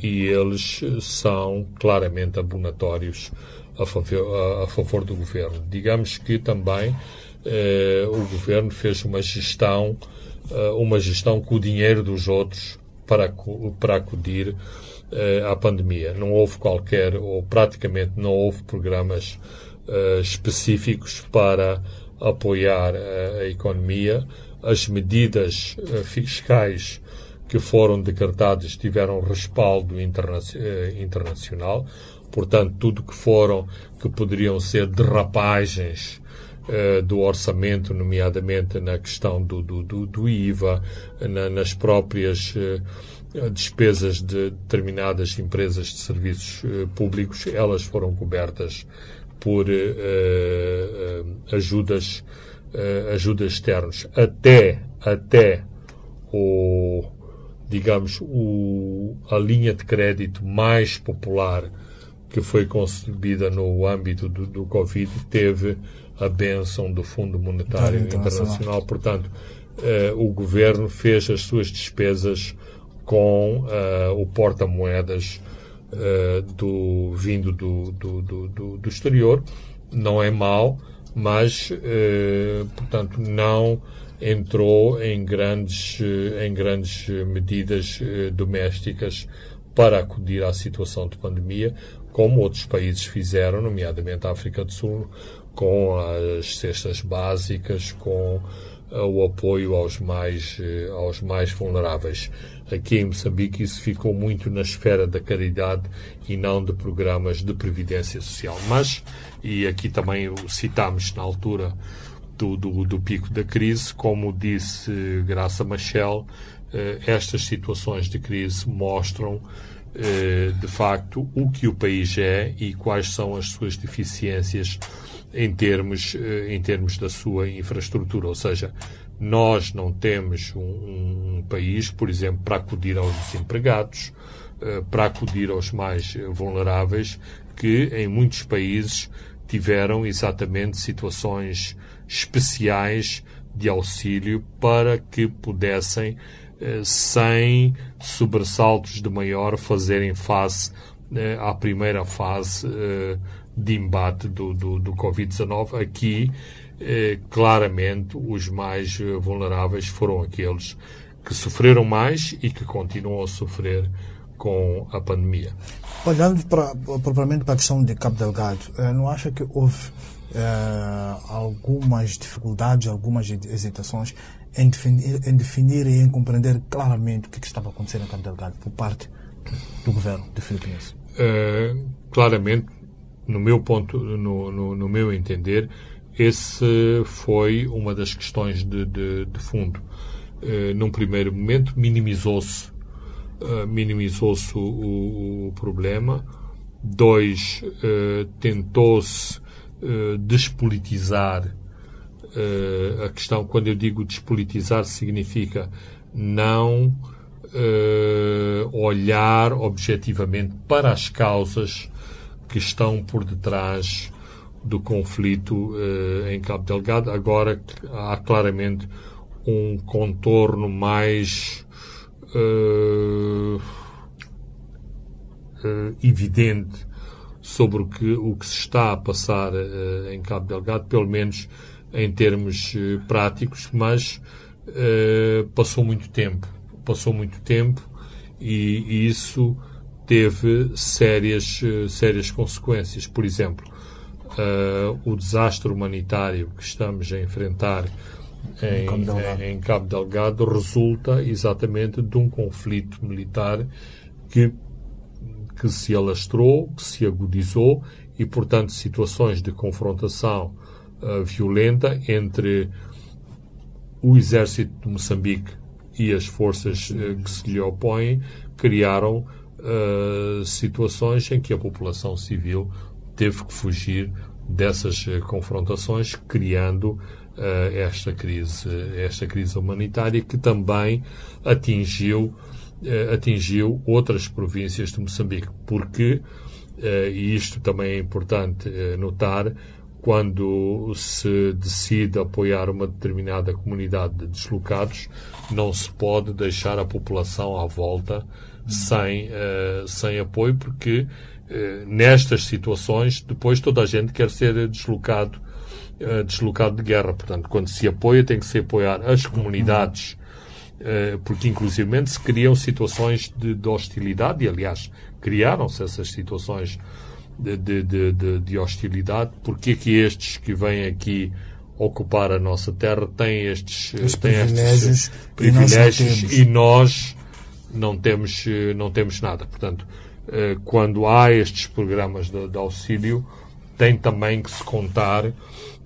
e eles são claramente abonatórios a favor, a, favor do governo. Digamos que também o governo fez uma gestão, uma gestão com o dinheiro dos outros para, para acudir à pandemia. Não houve qualquer, ou praticamente não houve programas uh, específicos para apoiar a, a economia. As medidas uh, fiscais que foram decretadas tiveram respaldo interna uh, internacional. Portanto, tudo que foram, que poderiam ser derrapagens do orçamento, nomeadamente na questão do, do, do, do IVA, na, nas próprias despesas de determinadas empresas de serviços públicos, elas foram cobertas por uh, ajudas, uh, ajudas externas. Até, até o, digamos, o, a linha de crédito mais popular que foi concebida no âmbito do, do Covid teve a benção do Fundo Monetário Internacional. Internacional. Portanto, uh, o governo fez as suas despesas com uh, o porta-moedas uh, do, vindo do, do, do, do, exterior. Não é mau, mas, uh, portanto, não entrou em grandes, uh, em grandes medidas domésticas para acudir à situação de pandemia, como outros países fizeram, nomeadamente a África do Sul, com as cestas básicas, com o apoio aos mais, aos mais vulneráveis. Aqui em Moçambique isso ficou muito na esfera da caridade e não de programas de previdência social. Mas, e aqui também o citámos na altura do, do, do pico da crise, como disse Graça Machel, eh, estas situações de crise mostram eh, de facto o que o país é e quais são as suas deficiências em termos, eh, em termos da sua infraestrutura, ou seja, nós não temos um, um país, por exemplo, para acudir aos desempregados, uh, para acudir aos mais vulneráveis, que em muitos países tiveram exatamente situações especiais de auxílio para que pudessem, sem sobressaltos de maior, fazerem face uh, à primeira fase de embate do, do, do Covid-19. Aqui, eh, claramente, os mais eh, vulneráveis foram aqueles que sofreram mais e que continuam a sofrer com a pandemia. Olhando para, propriamente para a questão de Cabo Delgado, eh, não acha que houve eh, algumas dificuldades, algumas hesitações em definir, em definir e em compreender claramente o que, que estava acontecendo em Cabo Delgado por parte do governo de Filipinas? Uh, claramente no meu ponto, no, no, no, meu entender, esse foi uma das questões de, de, de fundo. Uh, num primeiro momento, minimizou-se uh, minimizou-se o, o, problema. Dois, tentou-se despolitizar a questão. Quando eu digo despolitizar, significa não olhar objetivamente para as causas que estão por detrás do conflito uh, em Cabo Delgado. Agora há claramente um contorno mais uh, uh, evidente sobre o que, o que se está a passar em Cabo Delgado, pelo menos em termos práticos, mas passou muito tempo. Passou muito tempo e, e isso teve sérias, eh, sérias consequências. Por exemplo, uh, o desastre humanitário que estamos a enfrentar em, Cabo Delgado. em Cabo Delgado resulta exatamente de um conflito militar que, que se alastrou, que se agudizou e, portanto, situações de confrontação uh, violenta entre o exército de Moçambique e as forças uh, que se lhe opõem criaram uh, situações em que a população civil teve que fugir dessas confrontações, criando esta crise, esta crise humanitária que também atingiu atingiu outras províncias de Moçambique, porque e isto também é importante notar quando se decide apoiar uma determinada comunidade de deslocados, não se pode deixar a população à volta sem, uh, sem apoio, porque uh, nestas situações depois toda a gente quer ser deslocado, uh, deslocado de guerra. Portanto, quando se apoia, tem que se apoiar as comunidades, porque inclusivamente se criam situações de, de hostilidade, e aliás, criaram-se essas situações de, de, de, de hostilidade, porque é que estes que vêm aqui ocupar a nossa terra têm estes, Os têm privilégios, estes privilégios e e nós não temos, não temos nada. Portanto, eh, quando há estes programas de, de auxílio, tem também que se contar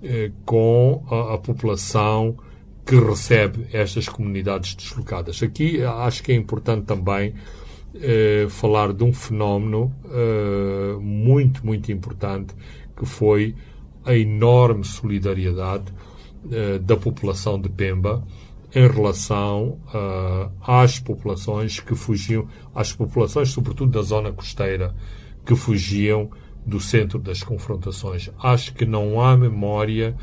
eh, com a, a população que recebe estas comunidades deslocadas. Aqui acho que é importante também eh, falar de um fenómeno eh, muito, muito importante que foi a enorme solidariedade eh, da população de Pemba em relação às populações que fugiam, às populações, sobretudo da zona costeira, que fugiam do centro das confrontações. Acho que não há memória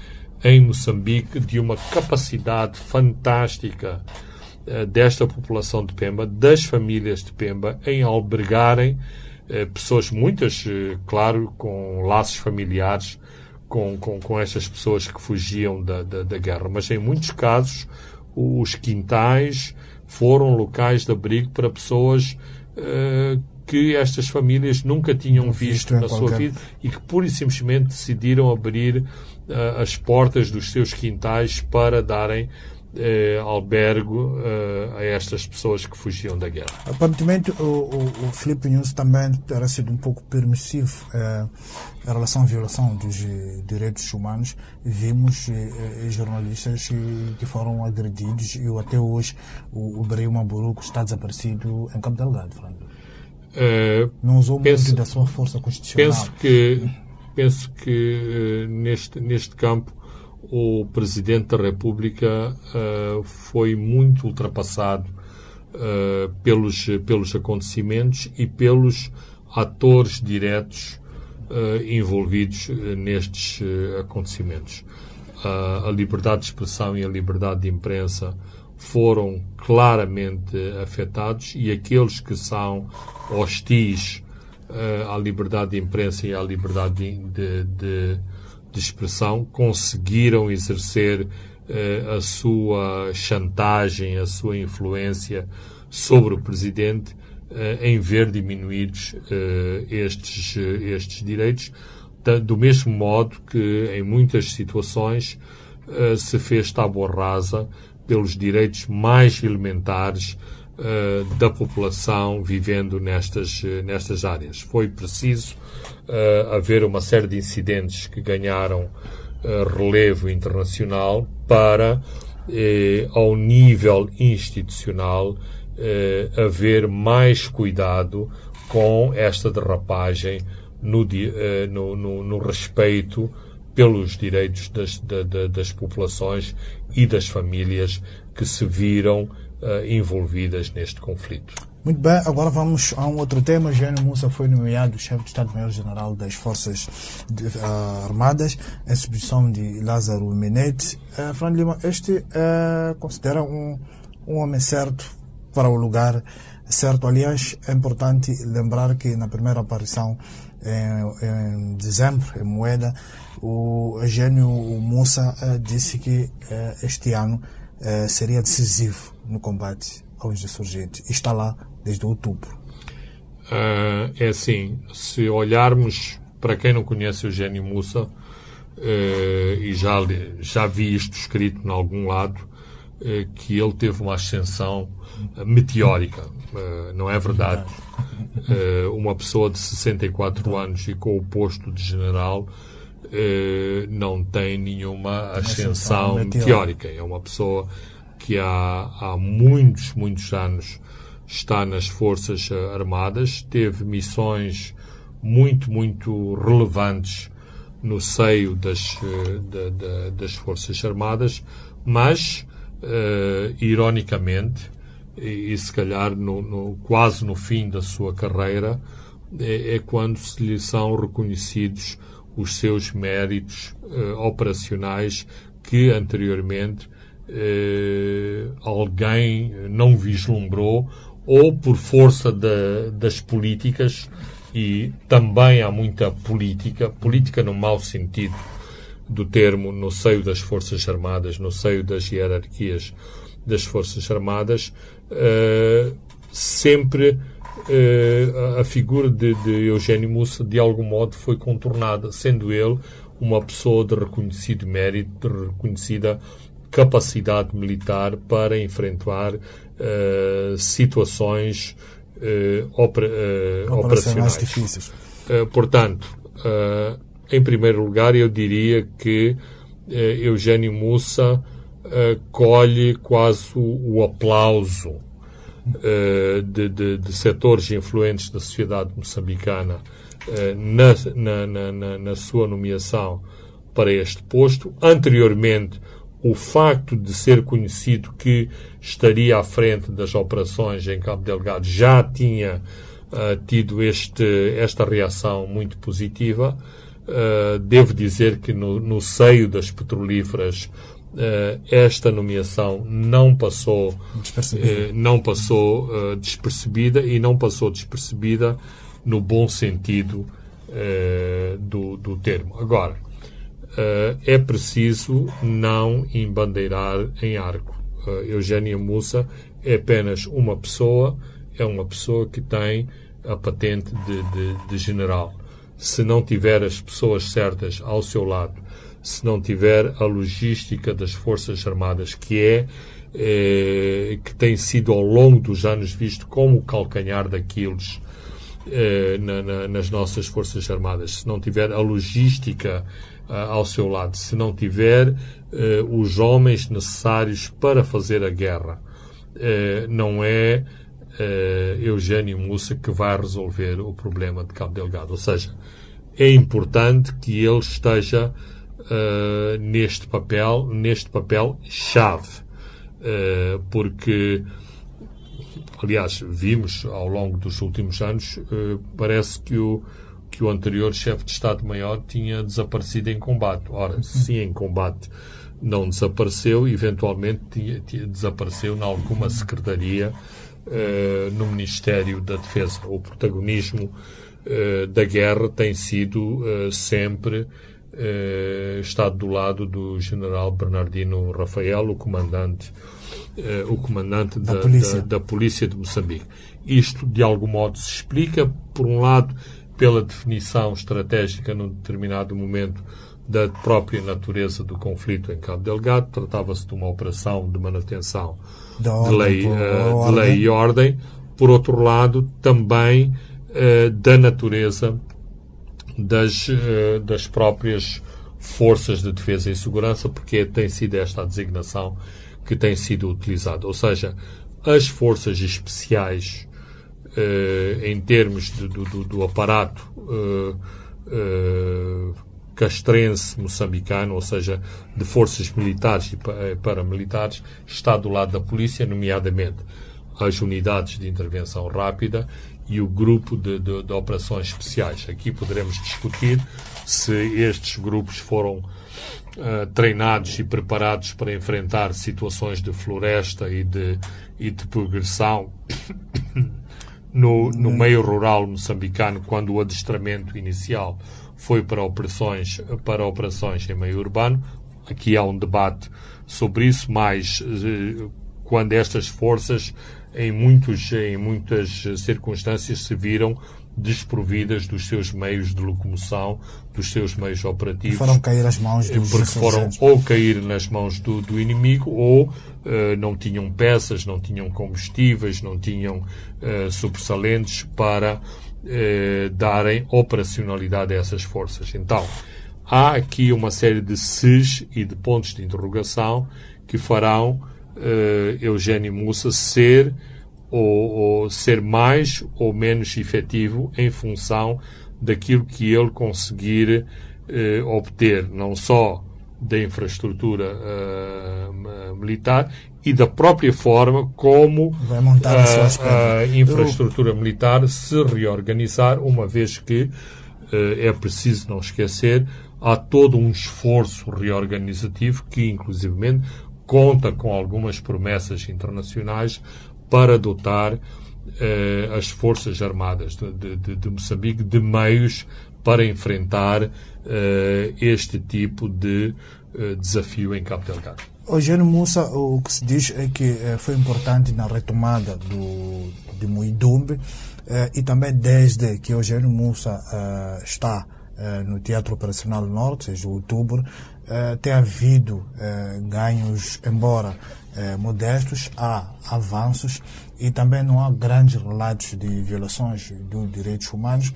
em Moçambique de uma capacidade fantástica desta população de Pemba, das famílias de Pemba, em albergarem eh, pessoas, muitas, eh, claro, com laços familiares com, com, com estas pessoas que fugiam da, da, da guerra. Mas em muitos casos, os quintais foram locais de abrigo para pessoas que estas famílias nunca tinham visto na sua vida e que pura e simplesmente decidiram abrir uh, as portas dos seus quintais para darem eh, albergo eh, a estas pessoas que fugiam da guerra. Aparentemente, o, o, o Felipe News também terá sido um pouco permissivo eh, em relação à violação dos eh, direitos humanos. Vimos eh, jornalistas que foram agredidos e até hoje o, o Breu Maburuco está desaparecido em Cabo Delgado, Fernando. Não usou penso, muito da sua força constitucional. Penso que, penso que neste, neste campo o Presidente da República uh, foi muito ultrapassado uh, pelos, pelos acontecimentos e pelos atores diretos uh, envolvidos nestes acontecimentos. a liberdade de expressão e a liberdade de imprensa foram claramente afetados e aqueles que são hostis à liberdade de imprensa e à liberdade de, de, de de expressão conseguiram exercer eh, a sua chantagem, a sua influência sobre o presidente eh, em ver diminuídos eh, estes, estes direitos, do mesmo modo que em muitas situações se fez tábua rasa pelos direitos mais elementares da população vivendo nestas, nestas áreas. Foi preciso uh, haver uma série de incidentes que ganharam uh, relevo internacional para, ao nível institucional, haver mais cuidado com esta derrapagem no, no, no, no respeito pelos direitos das, das populações e das famílias que se viram envolvidas neste conflito. Muito bem, agora vamos a um outro tema. Jânio Moussa foi nomeado chefe de Estado-Maior-General das Forças de, uh, Armadas, em substituição de Lázaro Menete. Uh, Fernando Lima, este uh, considera um, um homem certo para o lugar certo. Aliás, é importante lembrar que na primeira aparição em, em dezembro, em Moeda, o Eugênio Moussa disse que este ano seria decisivo no combate aos insurgentes. Está lá desde outubro. Uh, é assim, se olharmos para quem não conhece o Eugênio Mussa, eh, e já, já vi isto escrito em algum lado, eh, que ele teve uma ascensão meteórica. não é verdade. uma pessoa de 64 anos e com o posto de general não tem nenhuma ascensão meteórica. É uma pessoa que há, há muitos, muitos anos está nas Forças Armadas, teve missões muito, muito relevantes no seio das, eh, das Forças Armadas, mas, uh, ironicamente, e, e, se calhar no, no, quase no fim da sua carreira, é, é, quando se lhe são reconhecidos os seus méritos uh, operacionais que anteriormente uh, alguém não vislumbrou ou por força de, das políticas e também há muita política, política no mau sentido do termo, no seio das Forças Armadas, no seio das hierarquias das Forças Armadas, uh, sempre uh, a figura de, de Eugênio Mussa, de algum modo, foi contornada, sendo ele uma pessoa de reconhecido mérito, de reconhecida capacidade militar para enfrentar uh, situações uh, opera, uh, operacionais. difíceis. portanto, em primeiro lugar, eu diria que Eugênio Mussa colhe quase o, o aplauso de, de, de, setores influentes da sociedade moçambicana na, na, na, na sua nomeação para este posto. Anteriormente, o facto de ser conhecido que estaria à frente das operações em Cabo Delgado já tinha uh, tido este, esta reação muito positiva. Uh, devo dizer que no, no seio das petrolíferas uh, esta nomeação não passou não passou despercebida e não passou despercebida no bom sentido do, do termo. Agora, é preciso não embandeirar em arco. Uh, Eugênia Mussa é apenas uma pessoa, é uma pessoa que tem a patente de, de, de general. Se não tiver as pessoas certas ao seu lado, se não tiver a logística das Forças Armadas, que é eh, que tem sido ao longo dos anos visto como o calcanhar daqueles eh, na, na, nas nossas Forças Armadas, se não tiver a logística ao seu lado, se não tiver uh, os homens necessários para fazer a guerra. Uh, não é uh, Eugênio Mussa que vai resolver o problema de Cabo Delgado. Ou seja, é importante que ele esteja neste papel, neste papel chave, porque aliás, vimos ao longo dos últimos anos, parece que o, que o anterior chefe de Estado-Maior tinha desaparecido em combate. Ora, se em combate não desapareceu, eventualmente tinha, tinha, desapareceu em alguma secretaria uh, no Ministério da Defesa. O protagonismo uh, da guerra tem sido uh, sempre estado do lado do general Bernardino Rafael, o comandante, o comandante da, da, polícia. Da, da polícia de Moçambique. Isto, de algum modo, se explica, por um lado, pela definição estratégica num determinado momento da própria natureza do conflito em Cabo Delgado. Tratava-se de uma operação de manutenção de lei, uh, de lei e ordem. Por outro lado, também uh, da natureza das, uh, das próprias forças de defesa e segurança, porque tem sido esta a designação que tem sido utilizada. Ou seja, as forças especiais em termos de, do, do, aparato uh, uh, castrense moçambicano, ou seja, de forças militares e paramilitares, está do lado da polícia, nomeadamente as unidades de intervenção rápida e o grupo de, de, de operações especiais. Aqui poderemos discutir se estes grupos foram uh, treinados e preparados para enfrentar situações de floresta e de, e de progressão no, no meio rural moçambicano, quando o adestramento inicial foi para operações, para operações em meio urbano. Aqui há um debate sobre isso, mas eh, quando estas forças, em, muitos, em muitas circunstâncias, se viram desprovidas dos seus meios de locomoção, dos seus meios operativos. Foram cair as mãos dos Porque foram ou cair nas mãos do, do inimigo ou uh, não tinham peças, não tinham combustíveis, não tinham uh, sobressalentes para uh, darem operacionalidade a essas forças. Então, há aqui uma série de SIS e de pontos de interrogação que farão Eugênio Mussa ser ou, ou ser mais ou menos efetivo em função daquilo que ele conseguir eh, obter, não só da infraestrutura uh, militar e da própria forma como a, a, a, infraestrutura militar se reorganizar, uma vez que uh, é preciso não esquecer, há todo um esforço reorganizativo que, inclusivamente, conta com algumas promessas internacionais para dotar eh, as Forças Armadas de, de, de, Moçambique de meios para enfrentar eh, este tipo de eh, desafio em Cabo Delgado. Eugênio Moussa, o que se diz é que eh, foi importante na retomada do, de Muidumbe eh, e também desde que Eugênio Moussa eh, está no Teatro Operacional Norte, desde outubro, tem havido ganhos, embora eh, modestos, há avanços e também não há grandes relatos de violações dos direitos humanos.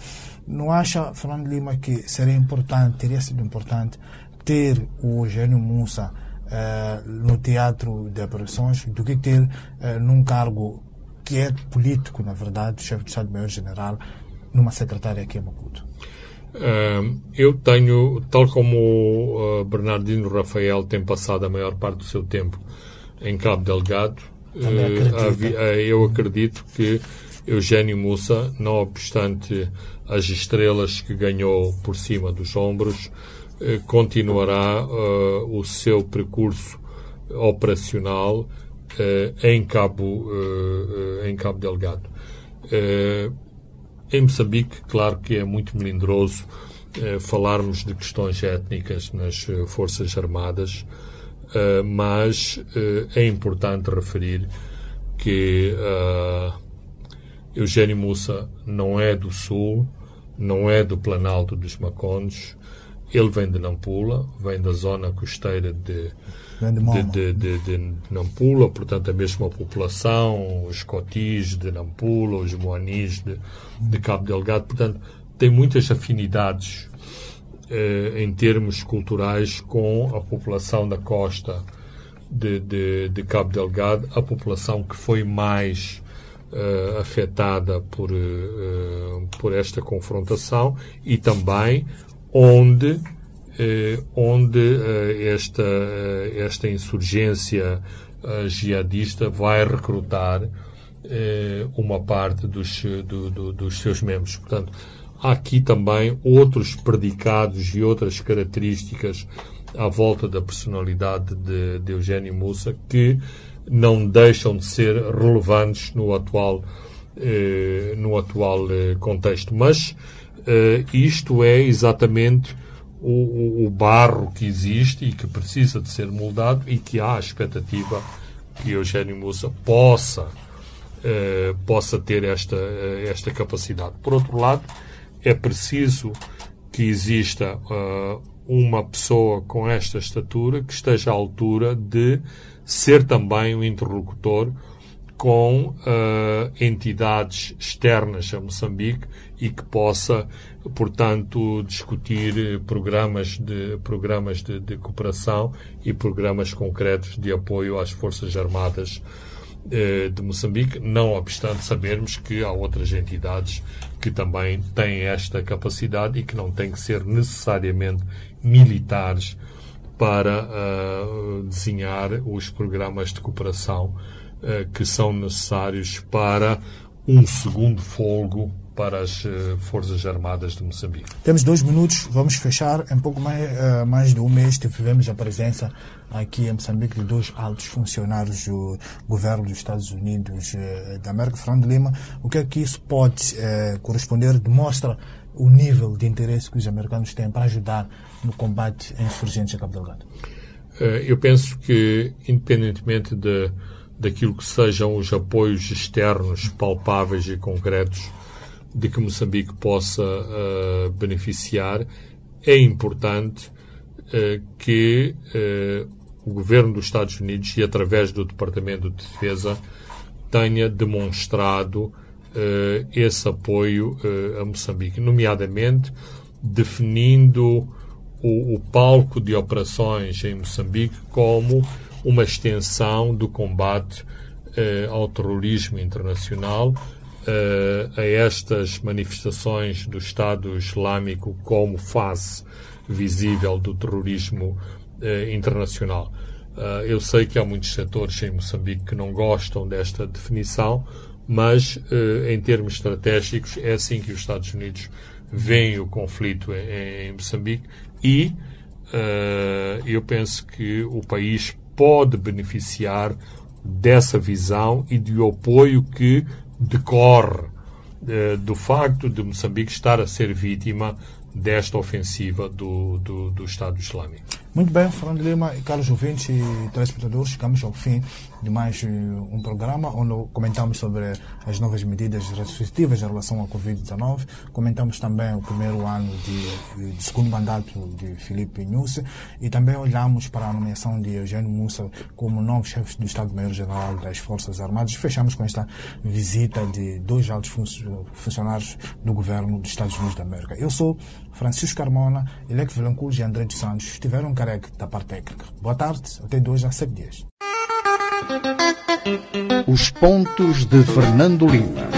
Não acha, Fernando Lima, que seria importante, teria sido importante ter o Eugênio Moussa eh, no teatro de operações do que ter eh, num cargo que é político, na verdade, chefe de Estado-Maior-General, numa secretária aqui em Maputo? Uh, eu tenho, tal como uh, Bernardino Rafael tem passado a maior parte do seu tempo em Cabo Delgado, uh, eu acredito que Eugênio Mussa, não obstante as estrelas que ganhou por cima dos ombros, uh, continuará uh, o seu percurso operacional em Cabo em Cabo Delgado. em Moçambique, claro que é muito melindroso falarmos de questões étnicas nas Forças Armadas, Uh, mas uh, é importante referir que uh, Eugênio Mussa não é do Sul, não é do Planalto dos Macondes, ele vem de Nampula, vem da zona costeira de, de, de, de, Nampula, portanto a mesma população, os cotis de Nampula, os moanis de, de Cabo Delgado, portanto tem muitas afinidades em termos culturais com a população da costa de, de, de Cabo Delgado, a população que foi mais eh, afetada por, eh, por esta confrontação e também onde onde esta, esta insurgência jihadista vai recrutar uma parte dos, do, do, dos seus membros. Portanto, há aqui também outros predicados e outras características à volta da personalidade de, de Eugênio Mussa que não deixam de ser relevantes no atual, eh, no atual eh, contexto. Mas eh, isto é exatamente o, o, barro que existe e que precisa de ser moldado e que há a expectativa que Eugênio Mussa possa, eh, possa ter esta, eh, esta capacidade. Por outro lado, é preciso que exista uh, uma pessoa com esta estatura que esteja à altura de ser também um interlocutor com uh, entidades externas a Moçambique e que possa, portanto, discutir programas de programas de, de cooperação e programas concretos de apoio às forças armadas de Moçambique, não obstante sabermos que há outras entidades que também têm esta capacidade e que não têm que ser necessariamente militares para uh, desenhar os programas de cooperação uh, que são necessários para um segundo folgo para as uh, Forças Armadas de Moçambique. Temos dois minutos, vamos fechar. Em pouco mais, mais de um mês tivemos a presença aqui em Moçambique de dois altos funcionários do governo dos Estados Unidos eh, da América, Fernando Lima. O que é que isso pode eh, corresponder? Demonstra o nível de interesse que os americanos têm para ajudar no combate a insurgentes em Cabo Delgado? Eh, eu penso que, independentemente de, daquilo que sejam os apoios externos palpáveis e concretos de que Moçambique possa uh, beneficiar, é importante uh, que o governo dos Estados Unidos e através do Departamento de Defesa tenha demonstrado esse apoio a Moçambique, nomeadamente definindo o, o palco de operações em Moçambique como uma extensão do combate ao terrorismo internacional uh, a estas manifestações do Estado Islâmico como face visível do terrorismo uh, internacional. Uh, eu sei que há muitos setores em Moçambique que não gostam desta definição, mas em termos estratégicos é assim que os Estados Unidos veem o conflito em, em Moçambique e eu penso que o país pode beneficiar dessa visão e do apoio que decorre eh, do facto de Moçambique estar a ser vítima desta ofensiva do, do, do Estado Islâmico. Muito bem, Fernando Lima e Carlos ouvintes e telespectadores, chegamos ao fim de mais eh, um programa onde comentamos sobre as novas medidas restritivas em relação à Covid-19. Comentamos também o primeiro ano de, de segundo mandato de Filipe Nunes e também olhamos para a nomeação de Eugênio Mussa como novo chefe do Estado-Maior-General das Forças Armadas. Fechamos com esta visita de dois altos funcionários do governo dos Estados Unidos da América. Eu sou Francisco Carmona, Elec Vilanculos e André dos Santos estiveram careca da parte técnica. Boa tarde, até dois a sete dias. Os pontos de Fernando Lima.